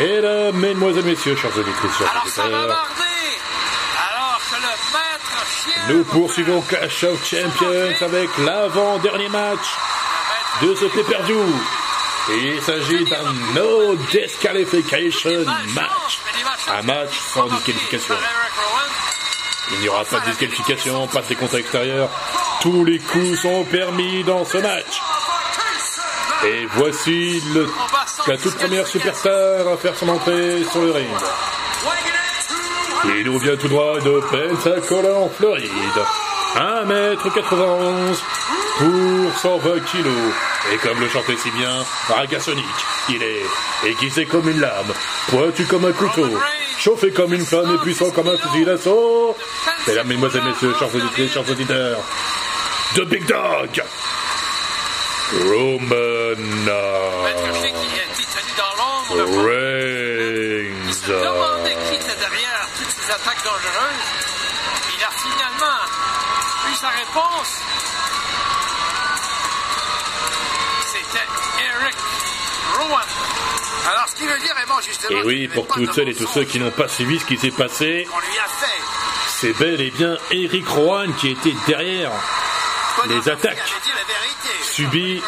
Et là, mesdemoiselles, messieurs, chers auditrices, chers Alors ça va auditeurs, barder. Alors que le maître chien. nous poursuivons Clash of Champions avec l'avant-dernier match de ce pay-per-view. Il s'agit d'un no disqualification match. Un match sans disqualification. Il n'y aura pas de disqualification, pas de décompte à l'extérieur. Tous les coups sont permis dans ce match. Et voici le, la toute première superstar à faire son entrée sur le ring. Il nous vient tout droit de Pensacola en Floride. 1m91 pour 120 kilos. Et comme le chantait si bien Ragasonic, il est aiguisé comme une lame, pointu comme un couteau, chauffé comme une flamme et puissant comme un fusil d'assaut. Mesdames, mesdemoiselles, messieurs, chers auditeurs, chers auditeurs, The Big Dog, Roman l'ombre. Reigns. Se demandait qui était derrière toutes ces attaques dangereuses? Il a finalement eu sa réponse. C'était Eric Rowan. Alors, ce qui veut dire, Raymond, justement... Et oui, pour toutes celles et tous ceux qui n'ont pas suivi ce qui s'est passé, qu'on lui a fait. c'est bel et bien Eric Rowan qui était derrière Les attaques. subies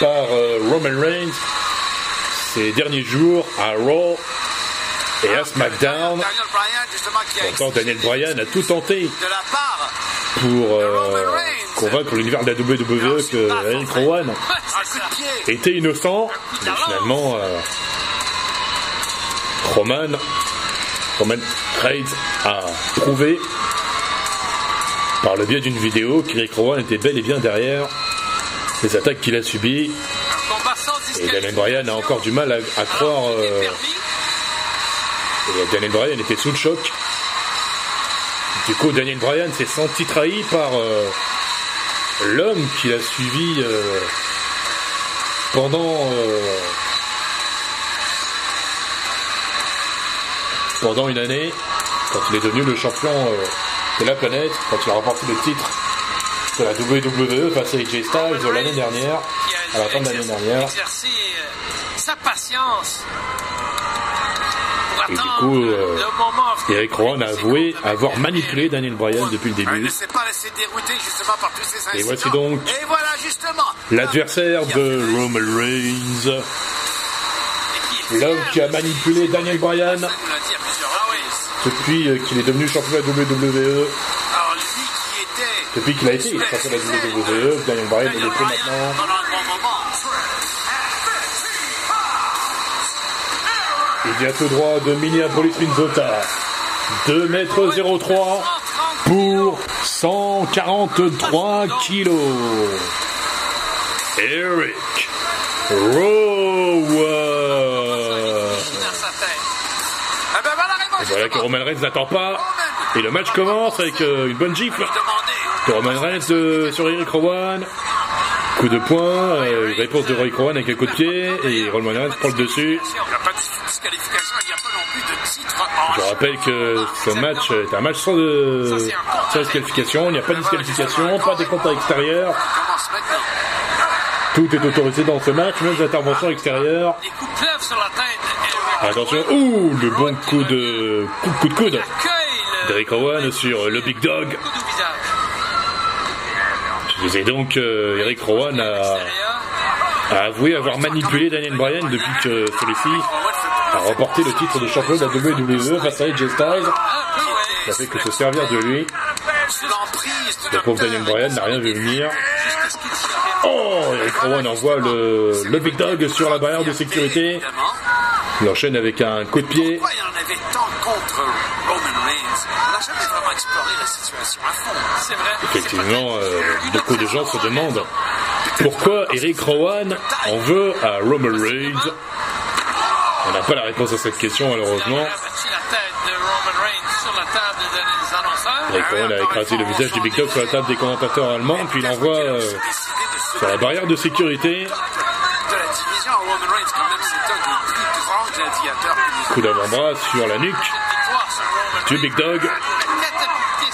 par euh, Roman Reigns ces derniers jours à Raw et à SmackDown. Pourtant, Daniel Bryan a tout tenté pour euh, convaincre l'univers de la WWE que Eric Rowan était innocent. Mais finalement, euh, Roman, Roman Reigns a prouvé par le biais d'une vidéo qu'Eric Rowan était bel et bien derrière les attaques qu'il a subies. Et Daniel Bryan a encore du mal à, croire. euh, et Daniel Bryan était sous le choc. Du coup, Daniel Bryan s'est senti trahi par euh, l'homme qu'il a suivi euh, pendant pendant une année, quand il est devenu le champion de la planète, quand il a remporté le titre de la WWE face à AJ Styles l'année dernière, à la fin de l'année dernière. Exercer sa patience. Et du coup, euh, Eric Rowan a avoué avoir manipulé Daniel Bryan depuis le ne début. s'est pas laissé dérouter, justement, par tous ces incidents. Et voici donc Et voilà, justement. L'adversaire de Roman Reigns, l'homme qui a manipulé Daniel Bryan depuis euh, qu'il est devenu champion de la WWE, Alors, depuis qu'il a été champion de la WWE, Daniel Bryan l'est plus maintenant. Tout droit de Minneapolis, Minnesota. 2 mètres 03 pour 143 kilos. Eric sa tête. Eh ben voilà, Et que Roman Reigns n'attend pas. Et le match commence avec euh, une bonne gifle de Roman Reigns euh, sur Eric Rowan. Coup de poing, euh, réponse de Eric Rowan avec un coup de pied. Et Roman Reigns prend le dessus. Je rappelle que ce match est un match sans, de, sans disqualification. Il n'y a pas de disqualification, pas de comptes à l'extérieur. Tout est autorisé dans ce match, même les interventions extérieures. D'Eric Attention, ouh, le bon coup de coup, coup de coude d'Eric Rowan sur le Big Dog. Disais donc euh, Eric Rowan a, a avoué avoir manipulé Daniel Bryan depuis que celui-ci a remporté le titre de champion de la WWE face à AJ Styles. Ça fait que se servir de lui, le pauvre Daniel Bryan n'a rien vu venir. Oh, Eric Rowan envoie le, le Big Dog sur la barrière de sécurité. Il enchaîne avec un coup de pied. Effectivement, euh, beaucoup de gens se demandent pourquoi Eric Rowan en veut à Roman Reigns. On n'a pas la réponse à cette question malheureusement. Eric Rowan a écrasé le visage du Big Dog sur la table des commentateurs allemands, puis il envoie euh, sur la barrière de sécurité. Coup d'avant-bras sur la nuque du. Big Dog.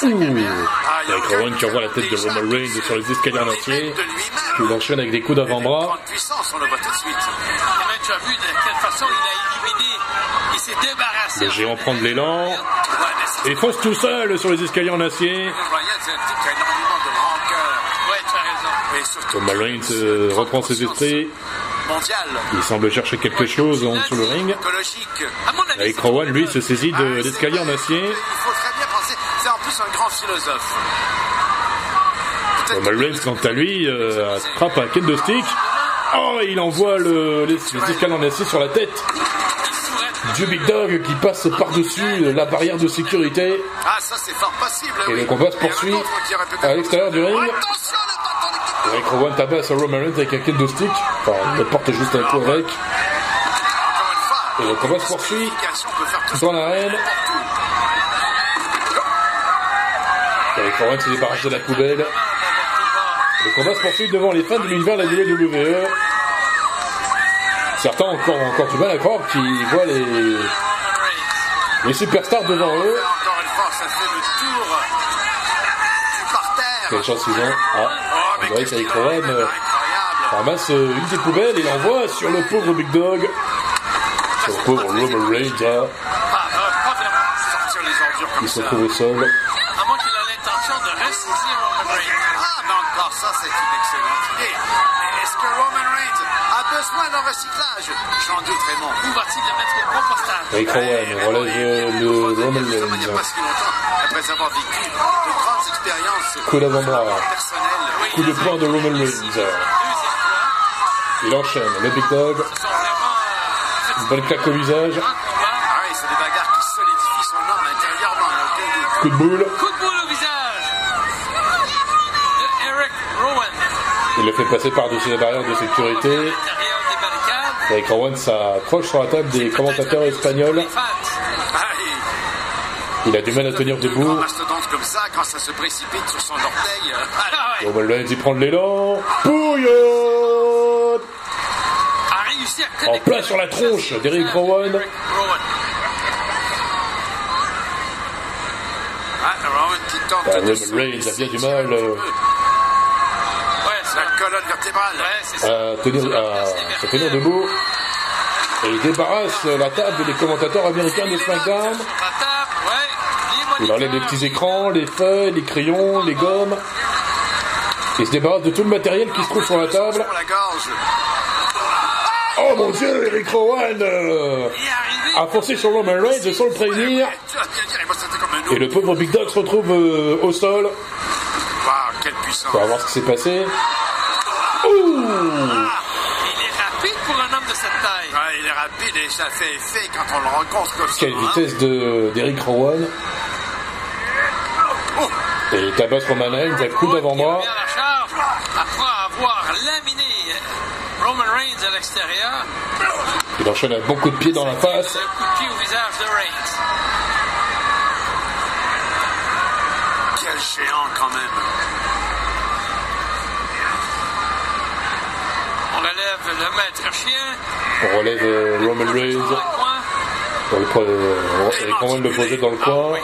Avec Rowan qui envoie la tête de Roman Reigns sur les escaliers en acier. Puis il enchaîne avec des coups d'avant-bras. Le géant prend de l'élan. Et fonce tout seul sur les escaliers en acier. Qui Roman Reigns euh, reprend ses esprits. Il semble chercher quelque chose en dessous le ring. Avec Rowan, lui, se saisit de Ah, l'escalier en acier. Un grand philosophe. Reigns, quant à lui, euh, attrape un kendo stick. Oh, et il envoie le, les, les escaliers en acier sur la tête du Big Dog qui passe par-dessus la barrière de sécurité. Ah, ça c'est fort possible. Et le combat se poursuit à l'extérieur du ring. De Avec Rowan tabasse Roman Reigns avec un kendo stick. Enfin, il porte juste un coup avec. Et le combat se poursuit dans l'arène. Rowan se débarrasse de la poubelle. Le combat se poursuit devant les fans de l'univers de la WWE. Certains ont encore, encore du mal à croire qu'ils voient les, les superstars devant eux. Quelle chance ils ont. Ah, Oh, on dirait qu'avec ramasse une des poubelles et l'envoie sur le pauvre Big Dog. Sur le pauvre Roman Reigns, Pas, euh, il se ça. retrouve au sol. L'intention de ressaisir Roman Reigns. Ah, mais encore ça, c'est une excellente idée. Mais est-ce que Roman Reigns a besoin d'un recyclage? J'en doute, Raymond. Où va-t-il le mettre au compostage euh, le Roman Il n'y a Reigns. pas si longtemps, après avoir vécu de grandes expériences Coup d'avant-bras. personnelles. Coup de poing de Roman Reigns. Il enchaîne. Le Big Dog, euh, une bonne claque au visage. Ah oui, c'est des bagarres qui solidifient son âme intérieurement. il y a aucun doute. Coup de boule. Coup de boule au visage de Eric Rowan. Il le fait passer par-dessus la barrière de sécurité. Avec Rowan s'accroche sur la table des commentateurs espagnols. Il a du mal à tenir debout. comme ça, quand ça se précipite sur son orteil. euh, Ah ouais. Roman Reigns, il prend de l'élan. À En plein sur la tronche d'Eric Rowan. Rowan. Ah, Rowan Ah, se Reigns a bien du mal, à tenir, à se tenir debout. Et il débarrasse la table des commentateurs américains de SmackDown. Il enlève les petits écrans, les feuilles, les crayons, les gommes. Il se débarrasse de tout le matériel qui se trouve sur la table. Oh mon dieu, Eric Rowan euh, a foncé sur Roman Reigns sans le prévenir. Et le pauvre Big Dog se retrouve euh, au sol. On va voir ce qui s'est passé. Il est rapide et ça fait effet quand on le rencontre comme ça. Quelle hein. vitesse de d'Eric Rowan. Oh, Et il tabasse Roman Reigns à coup la charge après avoir laminé Roman Reigns à l'extérieur. Il enchaîne un bon coup de pied dans la face. Le coup de pied au visage de Reigns. quel géant quand même. On relève euh, Roman Reigns. le. Dans le, euh, Eric Rowan le posait dans le coin.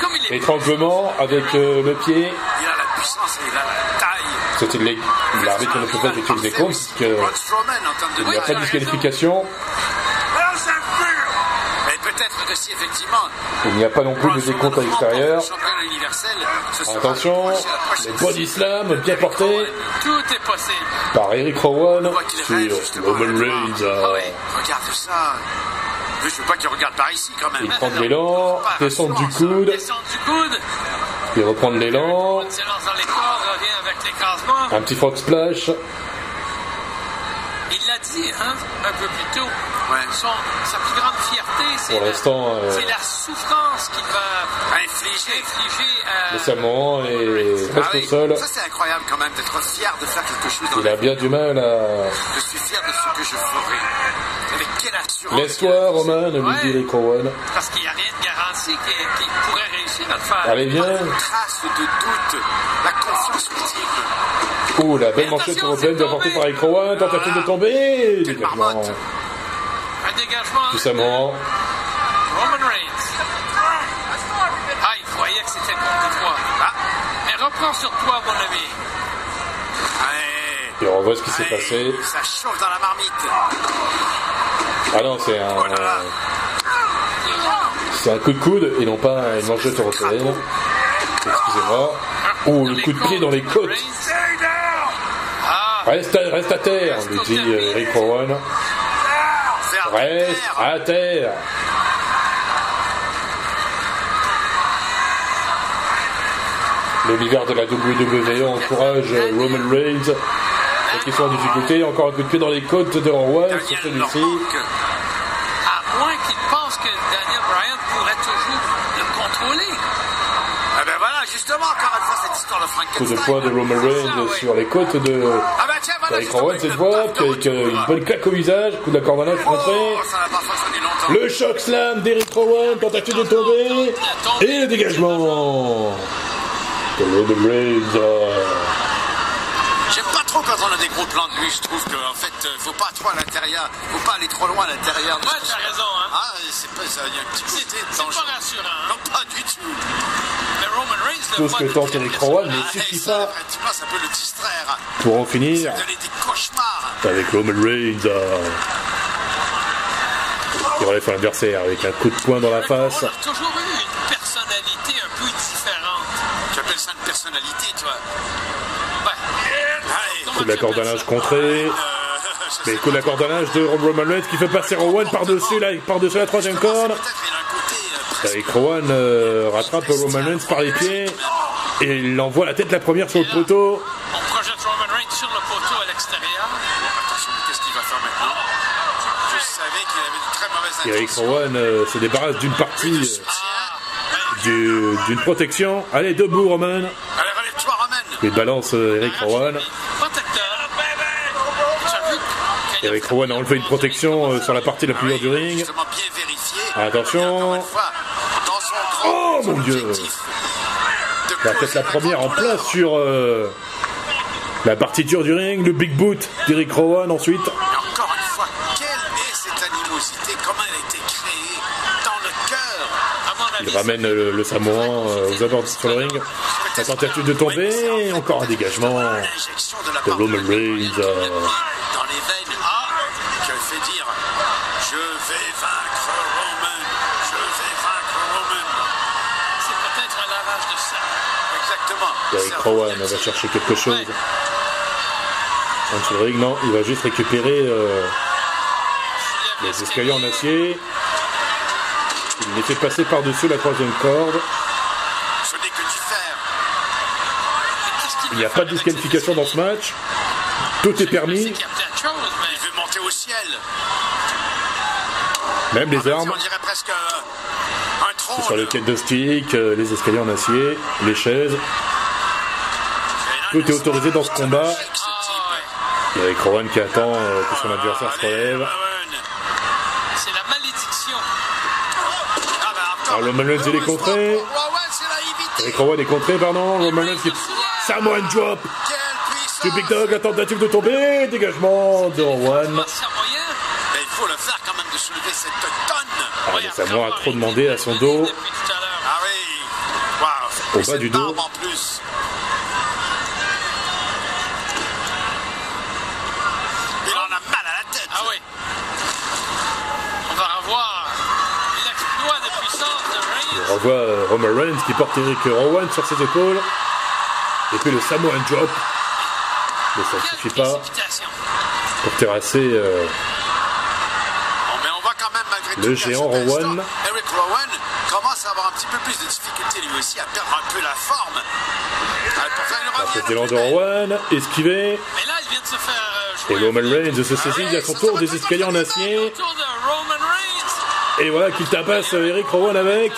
Comme il est Étranglement avec euh, le pied. Il a la puissance et il a la taille. C'était l'arbitre ne peut pas effectuer le décompte puisqu'il n'y a pas de disqualification. Si effectivement. Il n'y a pas non plus de décompte à l'extérieur. Attention, le prochain- la prochaine le body slam bien porté tout est possible. par Eric Rowan sur là-dedans. Reigns. Ah ouais. Regarde ça. Je veux pas qu'il regarde par ici quand même. Il prend de l'élan, descend du coude, Descend du coude. il reprend de l'élan, un petit frog splash. Dit hein, un peu plus tôt. Ouais. Son, sa plus grande fierté, c'est Pour la, l'instant, euh, c'est la souffrance qu'il va infliger à... le Samoan et Ah reste oui, au sol. Ça c'est incroyable quand même d'être fier de faire quelque chose dans Il a bien du mal à... Je suis fier de ce que je ferai. Avec quelle assurance. Laisse-toi, Roman, lui dit Eric Rowan. Parce qu'il n'y a rien de garanti qu'il pourrait réussir à le faire. Allez, viens. Trace de doute. La confiance ultime. Oh, la belle manchette pour Open, apportée par Ekroa, tentative de tomber, ah, dégagement. Un dégagement. Puissamment. Roman Reigns. Ah, il croyait que c'était contre toi. Ah, mais reprends sur toi, mon ami. Allez. Et on voit ce qui s'est passé. Ça chauffe dans la marmite. Ah non, c'est un. Oh là. C'est un coup de coude et non pas une manchette européenne. Excusez-moi. Oh, le coup de pied dans les côtes. Reste à, reste à terre, lui dit euh, Eric Rowan. Reste à terre. L'univers de la WWE encourage Roman Reigns qui sont en difficulté. Encore un coup de pied dans les côtes de Rowan sur celui-ci. à moins qu'il pense que Daniel Bryan pourrait toujours le contrôler. Ah ben voilà, justement, encore une fois, cette histoire de Coup Frankenstein. de poing de Roman Reigns sur les côtes de Ah ben tiens, voilà, Eric Rowan cette fois, avec une bonne claque au visage, coup de la cordonnage contré. Oh, longtemps. Le choc slam d'Eric Rowan, tentative de tomber. Et le dégagement de Roman Reigns. Trop quand on a des gros plans de lui, je trouve que en fait, euh, faut pas trop à l'intérieur, faut pas aller trop loin à l'intérieur. Ouais, t'as raison, hein. Ah, c'est pas ça, il y a un petit C'est côté c'est pas rassurant. hein. Non, pas du tout. Mais Roman Reigns, le Tout ce que tente Eric. Rowan ne suffit ça, pas ça peut le distraire. pour en finir Donner des cauchemars. avec Roman Reigns. euh, qui relève son adversaire avec un coup de poing dans la face. A toujours eu une personnalité un peu différente. Tu appelles ça une personnalité, toi Coup de la tu appelles cordonnage ça? contré. Mais coup de la cordonnage de Roman Reigns qui fait passer Rowan par-dessus la, par-dessus la troisième corde. Eric Rowan euh, rattrape Roman Reigns par les pieds et il envoie la tête la première sur le poteau. On projette Roman Reigns sur le poteau à l'extérieur. Attention, qu'est-ce qu'il va faire maintenant Je savais qu'il avait de très mauvaises Eric. Rowan euh, se débarrasse d'une partie euh, d'une protection. Allez, debout Roman. Allez, Roman. Il balance euh, Eric Rowan. Eric Rowan a enlevé une protection euh, sur la partie la plus dure du ring. Attention. Oh, mon Dieu. La tête la première en douleur. sur euh, la partie dure du ring. Le big boot d'Eric Rowan ensuite. Et encore une fois, quelle est cette animosité? Comment elle a été créée dans le cœur à mon avis, Il ramène le, le Samoan euh, aux abords sur le ring. La tentative de tomber. Encore un dégagement de Roman Reigns. Rowan va chercher quelque chose. Ouais. En dessous du ring, non, il va juste récupérer euh, les escaliers en acier. Il les fait passer par-dessus la troisième corde. Ce n'est que du fer. Qu'est-ce qu'il Il n'y a pas de disqualification dans ce match. Tout est permis, sais qu'il y a plein de choses, mais Il veut monter au ciel. même les armes. On dirait presque euh, un trône. Sur le quai de stick, euh, les escaliers en acier, les chaises. Tout est autorisé dans ce combat. ce type. Eric Rowan qui attend euh, que son adversaire se relève. C'est la malédiction. Ah, bah. Alors, Roman Reigns, il est contré. La évité. Eric Rowan est contré, pardon. Roman Reigns qui... Samoan drop du Big Dog, la tentative de tomber. Dégagement de Rowan. Il faut le faire quand même de soulever cette tonne. Ah, a trop demandé à son dos. Ah oui. Au bas du dos. barbe en plus. Il en a mal à la tête. Ah oui. On va revoir l'exploit de puissance de Reigns. On euh, Roman Reigns qui porte Eric Rowan sur ses épaules. Et puis le Samoan drop. Mais ça ne suffit pas pour terrasser euh, Bon, mais on voit quand même malgré Le géant Rowan. Eric Rowan commence à avoir un petit peu plus de difficulté lui aussi à perdre un peu la forme. Ah, pourtant, il la revient tête le d'élan plus de. Rowan, esquivé. Mais là, il vient de se faire euh, Et jouer. Roman Reigns se saisit à son tour des escaliers en acier. Et voilà qu'il tabasse euh, Eric Rowan avec.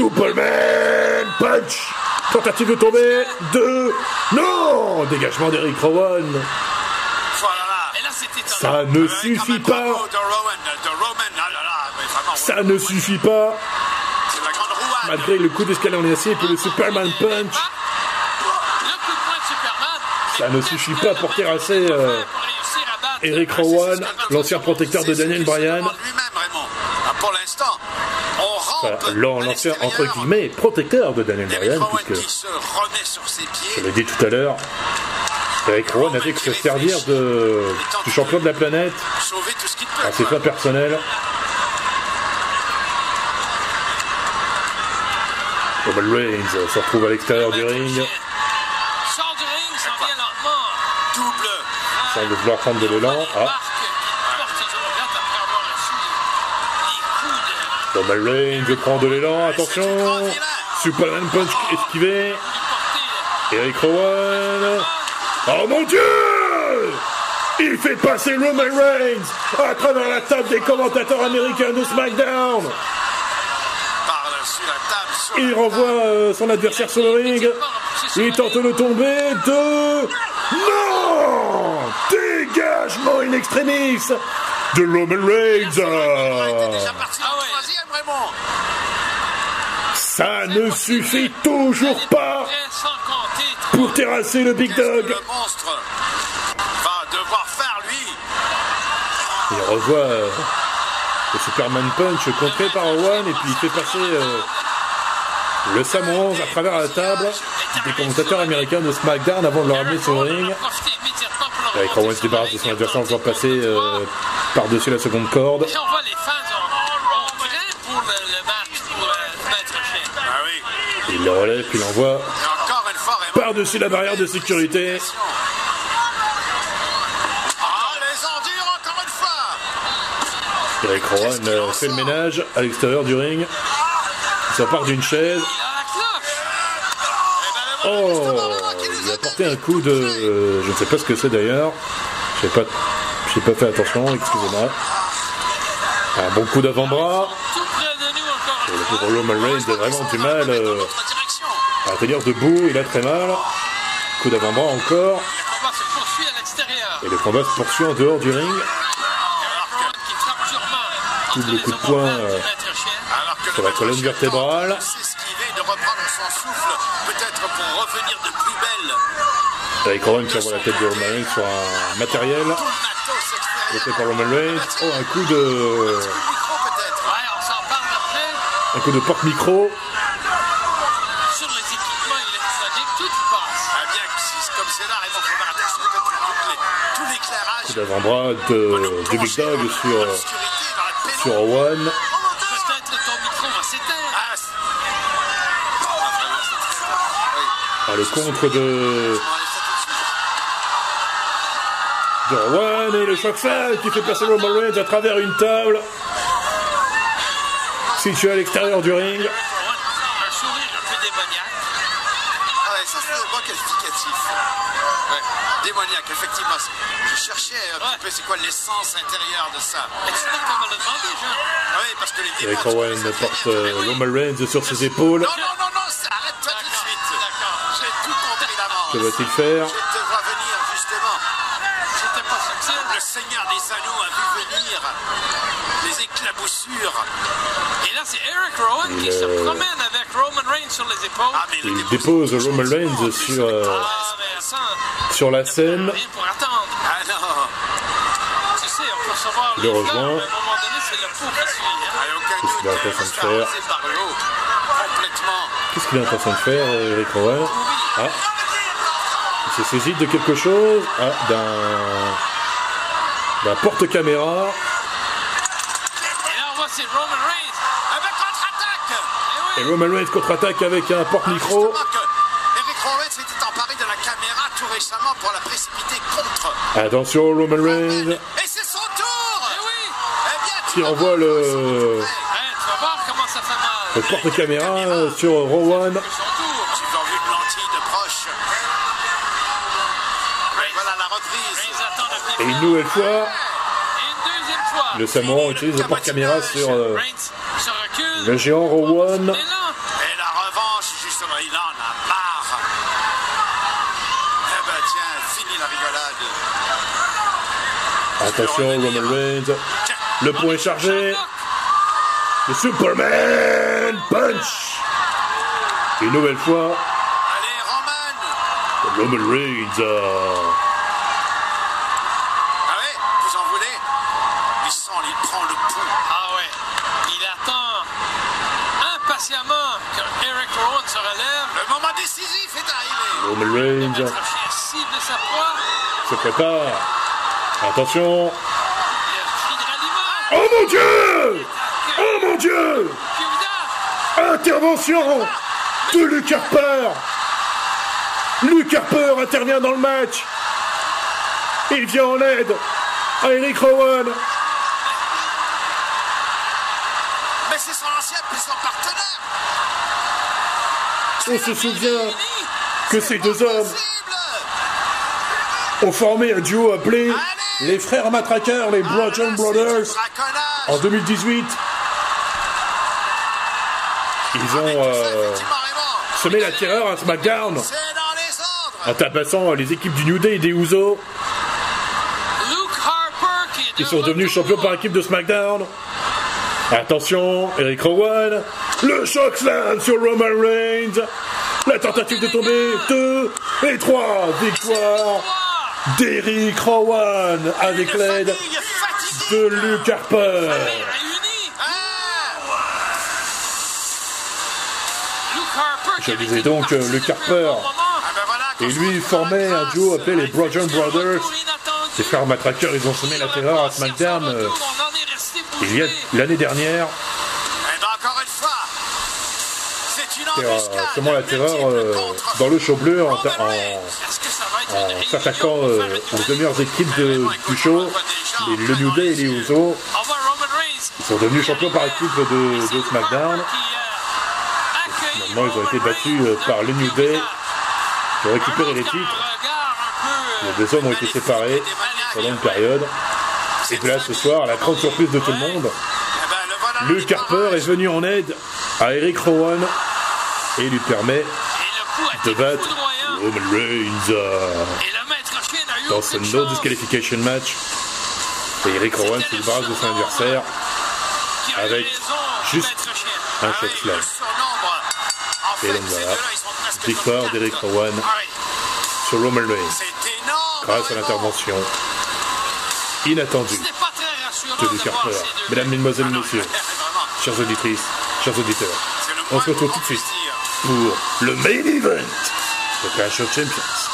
Superman Punch Tentative de tomber. Deux. Non Dégagement d'Eric Rowan. C'était Ça ne suffit pas. ah Ça ne suffit pas. Malgré le coup d'escalier en acier et puis le Superman Punch. Ça ne suffit pas pour terrasser euh, Eric Rowan, l'ancien protecteur de Daniel Bryan. Ah, Pour l'instant, l'ancien, entre guillemets, protecteur de Daniel Il avait Bryan, puisque, je l'ai dit tout à l'heure, Eric Rowan n'a fait que se servir de, du champion de la planète à ses fins personnelles. Roman Reigns se retrouve à l'extérieur du ring. Double. semble vouloir prendre de l'élan. Ah, marques qui portent toujours regarde après avoir reçu les coups de Roman Reigns prend de l'élan, attention Superman Punch esquivé. Eric Rowan. Oh mon dieu Il fait passer Roman Reigns à travers la table des commentateurs américains de SmackDown Il renvoie euh, son adversaire sur le ring. Il tente de tomber. Deux. Non Dégagement in extremis de Roman Reigns. Raymond. Ça ne suffit toujours pas pour terrasser le Big Dog. le monstre va devoir faire, lui Il revoit euh, le Superman Punch contré par Owen et puis il fait passer euh, le Samoan à travers la table des commentateurs américains de SmackDown avant de le ramener sur le ring. Eric Rowan se débarrasse de son adversaire en faisant passer euh, par-dessus la seconde corde. Il le relève puis l'envoie par-dessus la barrière de sécurité. Eric Rowan euh, fait le ménage à l'extérieur du ring. Il s'empare d'une chaise. Oh Il a porté un coup de... euh, je ne sais pas ce que c'est d'ailleurs. Je n'ai pas, pas fait attention, excusez-moi. Un bon coup d'avant-bras. Le pauvre Roman Reigns a vraiment du mal euh, tenir debout. Il a très mal. Coup d'avant-bras encore. Le combat se poursuit à l'extérieur. Et le combat se poursuit en dehors du ring. Double coup de poing, euh. Alors Sur la colonne vertébrale. Eric Rowan qui envoie la tête de Roman Reigns sur un matériel. Fait par Roman Reigns. Oh, un coup de... Un coup de porte-micro. Coup d'avant-bras de, du Big Dog sur, sur Owen. Ah, Ah, le contre de, de et le choc sale qui fait passer Roman Reigns à travers une table. Situé à l'extérieur du ring. Démoniaque, effectivement. Je cherchais un Ouais. petit peu c'est quoi l'essence intérieure de ça? Sais comment le demander, Jean? Oui, parce que les démons... Eric les porte euh. Roman Reigns sur ses épaules. Non, non, non, non, ça, arrête-toi tout de D'accord, suite. d'accord. J'ai tout compris d'avance. Que va-t-il faire? Je te vois venir, justement. J'étais pas subtil. Le Seigneur des Anneaux a vu venir les éclaboussures. Et là, c'est Eric Rowan qui Il, se promène avec Roman Reigns sur les épaules. Ah, mais Il dépose Roman Reigns sur, euh, Ah, mais attends, sur la scène. Ah recevoir Le rejoint. ah, Qu'est-ce qu'il de faire. Qu'est-ce est en train de faire, euh, Eric Rowan Ah Il se saisit de quelque chose. Ah, d'un. d'un porte-caméra. Et Eh Roman Reigns contre-attaque avec un porte-micro. Attention, Roman Reigns. Et c'est son tour. Eh oui. Eh bien, tu qui envoie le, tu vas voir comment ça fait le porte-caméra sur Rowan. Et Et une nouvelle fois, Et une deuxième fois. le Samoan utilise le porte-caméra sur euh, le géant Rowan. Attention, Roman Reigns. Le point est chargé. Le Superman Punch. Une nouvelle fois, allez, Roman Roman Reigns. Ah ouais, vous en voulez? Il sent, il prend le pouls. ah ouais, il attend. patiemment que Eric Rowan se relève. Le moment décisif est arrivé. Roman Reigns se prépare. Attention. Oh mon dieu. Oh mon dieu Intervention de Luke Harper Luke Harper intervient dans le match. Il vient en aide à Eric Rowan. Mais c'est son ancien puis son partenaire. On se souvient que ces deux hommes Possible. Ont formé un duo appelé les frères Matraqueurs, les Bludgeon Brothers, en 2018. Ils ont euh, semé la terreur à SmackDown en tabassant les équipes du New Day et des Usos. Ils sont devenus champions par équipe de SmackDown. Attention, Eric Rowan, le choc slam sur Roman Reigns. La tentative de tomber, 2 et 3 victoires d'Eric Rowan avec l'aide de Luke Harper. Je disais donc, euh, Luke Harper. moment. Ah ben Et lui formait un duo appelé les un Brothers. Ces frères matraqueurs, ils ont semé la terreur à SmackDown euh, il y a l'année dernière. Eh ben, Et, euh, la terreur euh, dans le show bleu en- en s'attaquant euh, aux deux meilleures équipes de- du show, les- le New Day et les Usos. Ils sont devenus champions par équipe de, de SmackDown. Finalement, ils ont été battus, euh, par le New Day, qui ont récupéré les titres. Les deux hommes ont été séparés pendant une période. Et là, ce soir, la grande surprise de tout le monde, Luke Harper est venu en aide à Eric Rowan et lui permet de battre Roman Reigns euh, dans ce no disqualification match. Et Eric Rowan se débarrasse de son adversaire avec juste un slam. Surnombre. En fait, Et donc voilà, victoire d'Eric. Rowan Ah sur Roman Reigns grâce à l'intervention inattendue de Luke Harper. Mesdames, Mesdemoiselles, Messieurs, Vraiment, chères auditrices, chers auditeurs, on se retrouve tout de suite pour le main event de Clash Champions.